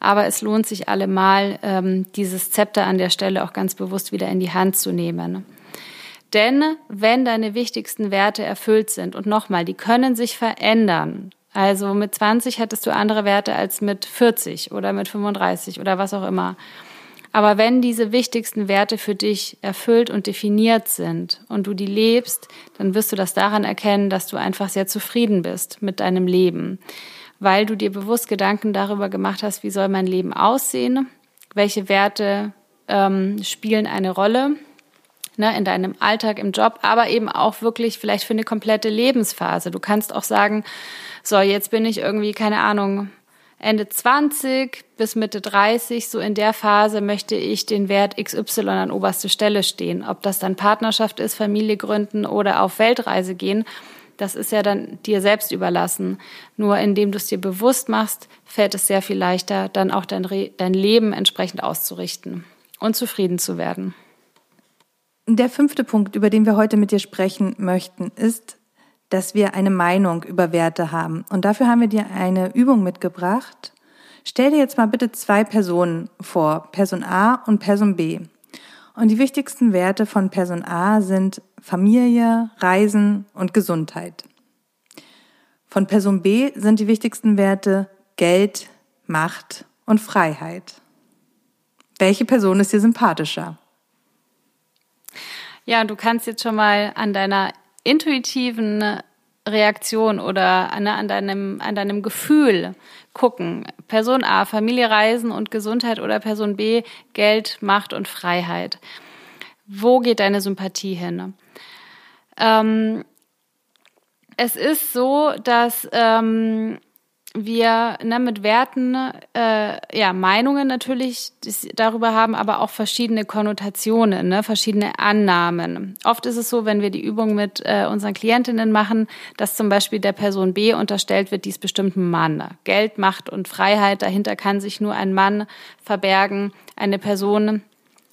aber es lohnt sich allemal, ähm, dieses Zepter an der Stelle auch ganz bewusst wieder in die Hand zu nehmen. Denn wenn deine wichtigsten Werte erfüllt sind, und nochmal, die können sich verändern, also mit 20 hattest du andere Werte als mit 40 oder mit 35 oder was auch immer. Aber wenn diese wichtigsten Werte für dich erfüllt und definiert sind und du die lebst, dann wirst du das daran erkennen, dass du einfach sehr zufrieden bist mit deinem Leben, weil du dir bewusst Gedanken darüber gemacht hast, wie soll mein Leben aussehen, welche Werte ähm, spielen eine Rolle ne, in deinem Alltag, im Job, aber eben auch wirklich vielleicht für eine komplette Lebensphase. Du kannst auch sagen, so, jetzt bin ich irgendwie, keine Ahnung, Ende 20 bis Mitte 30, so in der Phase möchte ich den Wert XY an oberste Stelle stehen. Ob das dann Partnerschaft ist, Familie gründen oder auf Weltreise gehen, das ist ja dann dir selbst überlassen. Nur indem du es dir bewusst machst, fällt es sehr viel leichter, dann auch dein, Re dein Leben entsprechend auszurichten und zufrieden zu werden. Der fünfte Punkt, über den wir heute mit dir sprechen möchten, ist, dass wir eine Meinung über Werte haben. Und dafür haben wir dir eine Übung mitgebracht. Stell dir jetzt mal bitte zwei Personen vor, Person A und Person B. Und die wichtigsten Werte von Person A sind Familie, Reisen und Gesundheit. Von Person B sind die wichtigsten Werte Geld, Macht und Freiheit. welche Person ist dir sympathischer? Ja, du kannst jetzt schon mal an deiner intuitiven Reaktion oder an, an, deinem, an deinem Gefühl gucken. Person A, Familie, Reisen und Gesundheit oder Person B, Geld, Macht und Freiheit. Wo geht deine Sympathie hin? Ähm, es ist so, dass ähm, wir ne, mit Werten äh, ja Meinungen natürlich darüber haben, aber auch verschiedene Konnotationen, ne, verschiedene Annahmen. Oft ist es so, wenn wir die Übung mit äh, unseren Klientinnen machen, dass zum Beispiel der Person B unterstellt wird, dies bestimmt ein Mann. Geld, Macht und Freiheit, dahinter kann sich nur ein Mann verbergen, eine Person,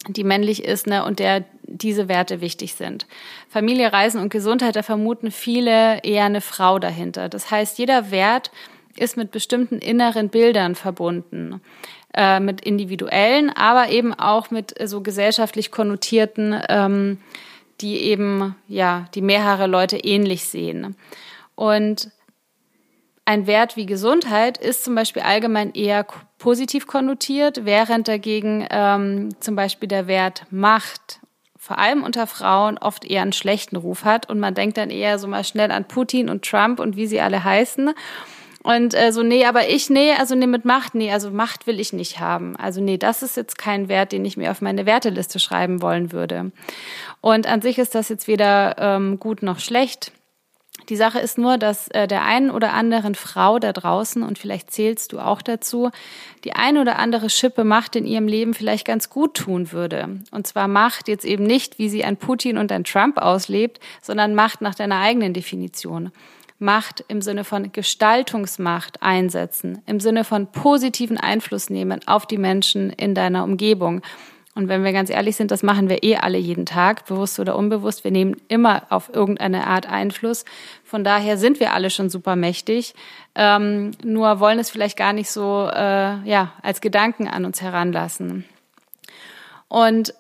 die männlich ist ne, und der diese Werte wichtig sind. Familie, Reisen und Gesundheit, da vermuten viele eher eine Frau dahinter. Das heißt, jeder Wert ist mit bestimmten inneren Bildern verbunden, äh, mit individuellen, aber eben auch mit äh, so gesellschaftlich konnotierten, ähm, die eben ja die mehrere Leute ähnlich sehen. Und ein Wert wie Gesundheit ist zum Beispiel allgemein eher positiv konnotiert, während dagegen ähm, zum Beispiel der Wert Macht vor allem unter Frauen oft eher einen schlechten Ruf hat und man denkt dann eher so mal schnell an Putin und Trump und wie sie alle heißen und äh, so, nee, aber ich, nee, also nee, mit Macht, nee, also Macht will ich nicht haben. Also nee, das ist jetzt kein Wert, den ich mir auf meine Werteliste schreiben wollen würde. Und an sich ist das jetzt weder ähm, gut noch schlecht. Die Sache ist nur, dass äh, der einen oder anderen Frau da draußen, und vielleicht zählst du auch dazu, die eine oder andere Schippe Macht in ihrem Leben vielleicht ganz gut tun würde. Und zwar Macht jetzt eben nicht, wie sie ein Putin und ein Trump auslebt, sondern Macht nach deiner eigenen Definition. Macht im Sinne von Gestaltungsmacht einsetzen, im Sinne von positiven Einfluss nehmen auf die Menschen in deiner Umgebung. Und wenn wir ganz ehrlich sind, das machen wir eh alle jeden Tag, bewusst oder unbewusst. Wir nehmen immer auf irgendeine Art Einfluss. Von daher sind wir alle schon super mächtig, ähm, nur wollen es vielleicht gar nicht so äh, ja als Gedanken an uns heranlassen. Und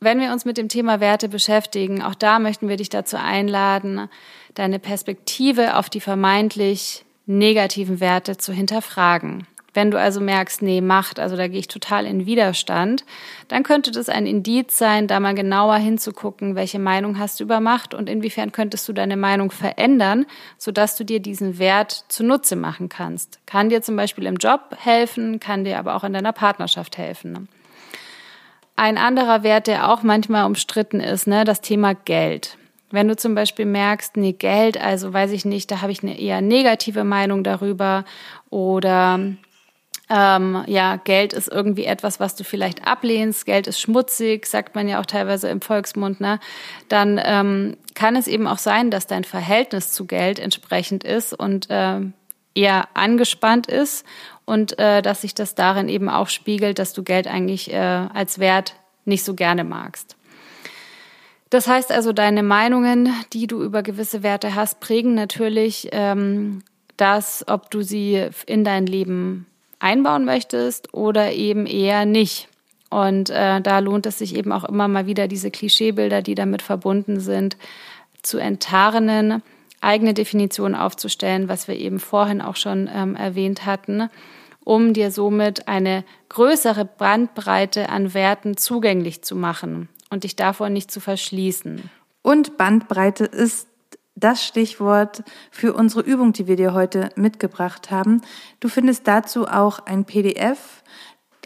wenn wir uns mit dem Thema Werte beschäftigen, auch da möchten wir dich dazu einladen, deine Perspektive auf die vermeintlich negativen Werte zu hinterfragen. Wenn du also merkst, nee, Macht, also da gehe ich total in Widerstand, dann könnte das ein Indiz sein, da mal genauer hinzugucken, welche Meinung hast du über Macht und inwiefern könntest du deine Meinung verändern, sodass du dir diesen Wert zunutze machen kannst. Kann dir zum Beispiel im Job helfen, kann dir aber auch in deiner Partnerschaft helfen. Ein anderer Wert, der auch manchmal umstritten ist, ne, das Thema Geld. Wenn du zum Beispiel merkst, nee, Geld, also weiß ich nicht, da habe ich eine eher negative Meinung darüber oder ähm, ja, Geld ist irgendwie etwas, was du vielleicht ablehnst, Geld ist schmutzig, sagt man ja auch teilweise im Volksmund, ne? dann ähm, kann es eben auch sein, dass dein Verhältnis zu Geld entsprechend ist und äh, eher angespannt ist und äh, dass sich das darin eben auch spiegelt, dass du Geld eigentlich äh, als Wert nicht so gerne magst. Das heißt also, deine Meinungen, die du über gewisse Werte hast, prägen natürlich ähm, das, ob du sie in dein Leben einbauen möchtest oder eben eher nicht. Und äh, da lohnt es sich eben auch immer mal wieder diese Klischeebilder, die damit verbunden sind, zu enttarnen, eigene Definitionen aufzustellen, was wir eben vorhin auch schon ähm, erwähnt hatten, um dir somit eine größere Bandbreite an Werten zugänglich zu machen und dich davor nicht zu verschließen. Und Bandbreite ist das Stichwort für unsere Übung, die wir dir heute mitgebracht haben. Du findest dazu auch ein PDF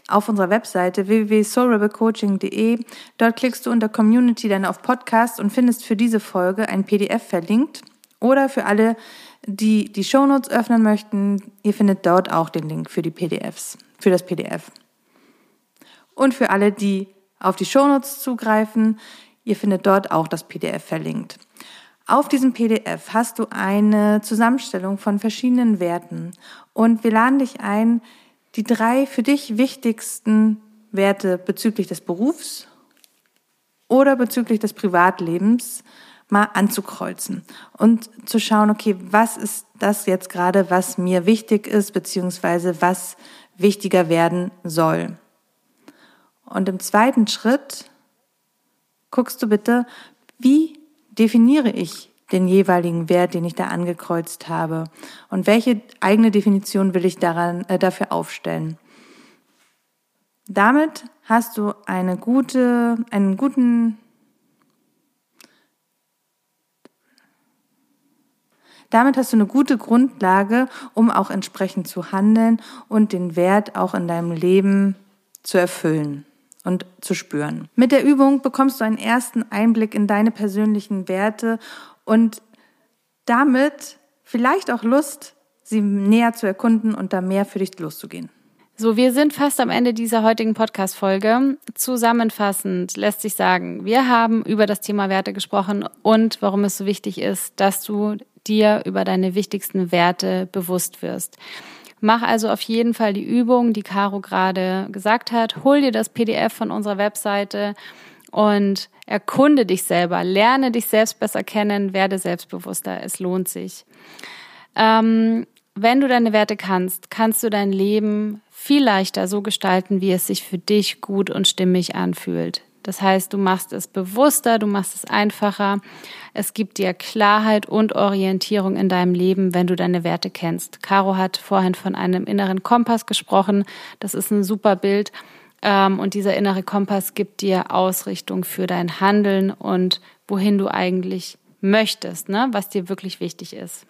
auf unserer Webseite www.soulrebelcoaching.de. Dort klickst du unter Community dann auf Podcast und findest für diese Folge ein PDF verlinkt. Oder für alle, die die Shownotes öffnen möchten, ihr findet dort auch den Link für die PDFs, für das PDF. Und für alle, die auf die Shownotes zugreifen. Ihr findet dort auch das PDF verlinkt. Auf diesem PDF hast du eine Zusammenstellung von verschiedenen Werten und wir laden dich ein, die drei für dich wichtigsten Werte bezüglich des Berufs oder bezüglich des Privatlebens mal anzukreuzen und zu schauen, okay, was ist das jetzt gerade, was mir wichtig ist, beziehungsweise was wichtiger werden soll. Und im zweiten Schritt guckst du bitte, wie definiere ich den jeweiligen Wert, den ich da angekreuzt habe und welche eigene Definition will ich daran äh, dafür aufstellen. Damit hast du eine gute, einen guten Damit hast du eine gute Grundlage, um auch entsprechend zu handeln und den Wert auch in deinem Leben zu erfüllen und zu spüren. Mit der Übung bekommst du einen ersten Einblick in deine persönlichen Werte und damit vielleicht auch Lust, sie näher zu erkunden und da mehr für dich loszugehen. So, wir sind fast am Ende dieser heutigen Podcast-Folge. Zusammenfassend lässt sich sagen, wir haben über das Thema Werte gesprochen und warum es so wichtig ist, dass du dir über deine wichtigsten Werte bewusst wirst. Mach also auf jeden Fall die Übung, die Caro gerade gesagt hat. Hol dir das PDF von unserer Webseite und erkunde dich selber. Lerne dich selbst besser kennen, werde selbstbewusster. Es lohnt sich. Ähm, wenn du deine Werte kannst, kannst du dein Leben viel leichter so gestalten, wie es sich für dich gut und stimmig anfühlt. Das heißt, du machst es bewusster, du machst es einfacher. Es gibt dir Klarheit und Orientierung in deinem Leben, wenn du deine Werte kennst. Caro hat vorhin von einem inneren Kompass gesprochen. Das ist ein super Bild. Ähm, und dieser innere Kompass gibt dir Ausrichtung für dein Handeln und wohin du eigentlich möchtest, ne? was dir wirklich wichtig ist.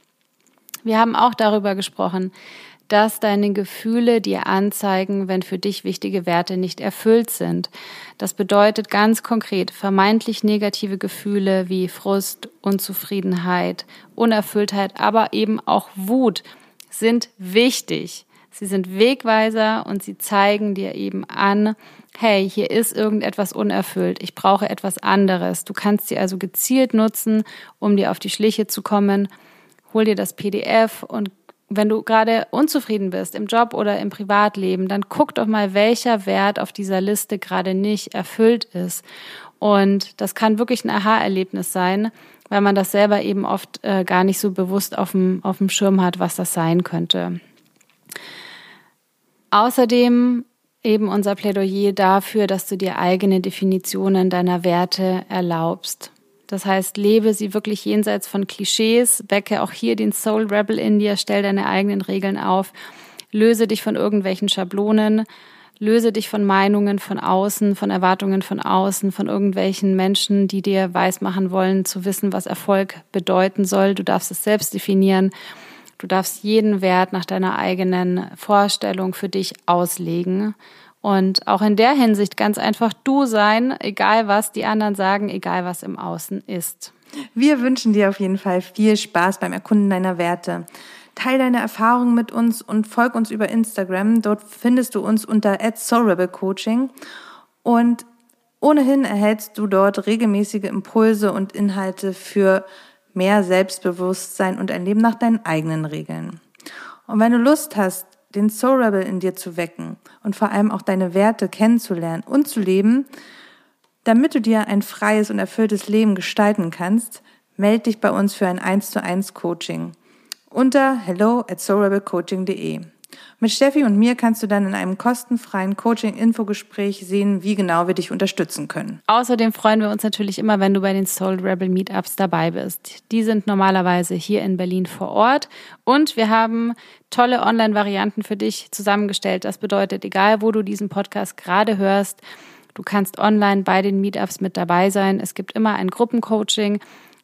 Wir haben auch darüber gesprochen, dass deine Gefühle dir anzeigen, wenn für dich wichtige Werte nicht erfüllt sind. Das bedeutet ganz konkret vermeintlich negative Gefühle wie Frust, Unzufriedenheit, Unerfülltheit, aber eben auch Wut sind wichtig. Sie sind Wegweiser und sie zeigen dir eben an, hey, hier ist irgendetwas unerfüllt, ich brauche etwas anderes. Du kannst sie also gezielt nutzen, um dir auf die Schliche zu kommen. Hol dir das PDF und wenn du gerade unzufrieden bist im Job oder im Privatleben, dann guck doch mal, welcher Wert auf dieser Liste gerade nicht erfüllt ist. Und das kann wirklich ein Aha-Erlebnis sein, weil man das selber eben oft äh, gar nicht so bewusst auf dem, auf dem Schirm hat, was das sein könnte. Außerdem eben unser Plädoyer dafür, dass du dir eigene Definitionen deiner Werte erlaubst. Das heißt, lebe sie wirklich jenseits von Klischees, wecke auch hier den Soul Rebel in dir, stell deine eigenen Regeln auf, löse dich von irgendwelchen Schablonen, löse dich von Meinungen von außen, von Erwartungen von außen, von irgendwelchen Menschen, die dir weismachen wollen, zu wissen, was Erfolg bedeuten soll. Du darfst es selbst definieren. Du darfst jeden Wert nach deiner eigenen Vorstellung für dich auslegen und auch in der Hinsicht ganz einfach du sein, egal was die anderen sagen, egal was im Außen ist. Wir wünschen dir auf jeden Fall viel Spaß beim Erkunden deiner Werte. Teil deine Erfahrungen mit uns und folg uns über Instagram. Dort findest du uns unter @soulrebelcoaching und ohnehin erhältst du dort regelmäßige Impulse und Inhalte für mehr Selbstbewusstsein und ein Leben nach deinen eigenen Regeln. Und wenn du Lust hast, den Soul Rebel in dir zu wecken und vor allem auch deine Werte kennenzulernen und zu leben, damit du dir ein freies und erfülltes Leben gestalten kannst, melde dich bei uns für ein 1 zu 1 Coaching unter hello at soulrebelcoaching.de. Mit Steffi und mir kannst du dann in einem kostenfreien Coaching-Infogespräch sehen, wie genau wir dich unterstützen können. Außerdem freuen wir uns natürlich immer, wenn du bei den Soul Rebel Meetups dabei bist. Die sind normalerweise hier in Berlin vor Ort und wir haben tolle Online-Varianten für dich zusammengestellt. Das bedeutet, egal wo du diesen Podcast gerade hörst, du kannst online bei den Meetups mit dabei sein. Es gibt immer ein Gruppencoaching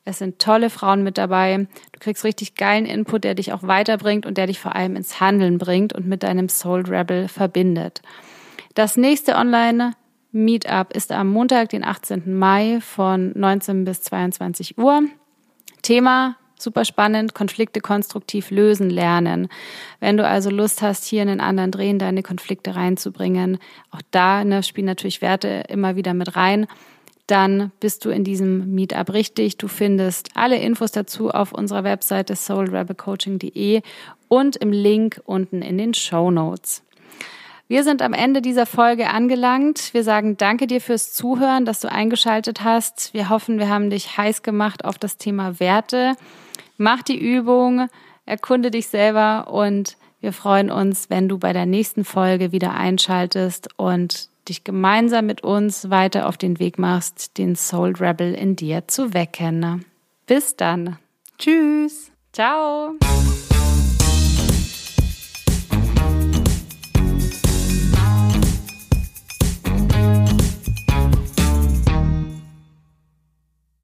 es sind tolle Frauen mit dabei. Du kriegst richtig geilen Input, der dich auch weiterbringt und der dich vor allem ins Handeln bringt und mit deinem Soul Rebel verbindet. Das nächste Online Meetup ist am Montag, den 18. Mai von 19 bis 22 Uhr. Thema super spannend, Konflikte konstruktiv lösen lernen. Wenn du also Lust hast, hier in einen anderen Drehen deine Konflikte reinzubringen, auch da ne, spielen natürlich Werte immer wieder mit rein dann bist du in diesem Meetup richtig. Du findest alle Infos dazu auf unserer Webseite soulrebelcoaching.de und im Link unten in den Show Notes. Wir sind am Ende dieser Folge angelangt. Wir sagen danke dir fürs Zuhören, dass du eingeschaltet hast. Wir hoffen, wir haben dich heiß gemacht auf das Thema Werte. Mach die Übung, erkunde dich selber und wir freuen uns, wenn du bei der nächsten Folge wieder einschaltest und dich gemeinsam mit uns weiter auf den Weg machst, den Soul Rebel in dir zu wecken. Bis dann. Tschüss. Ciao.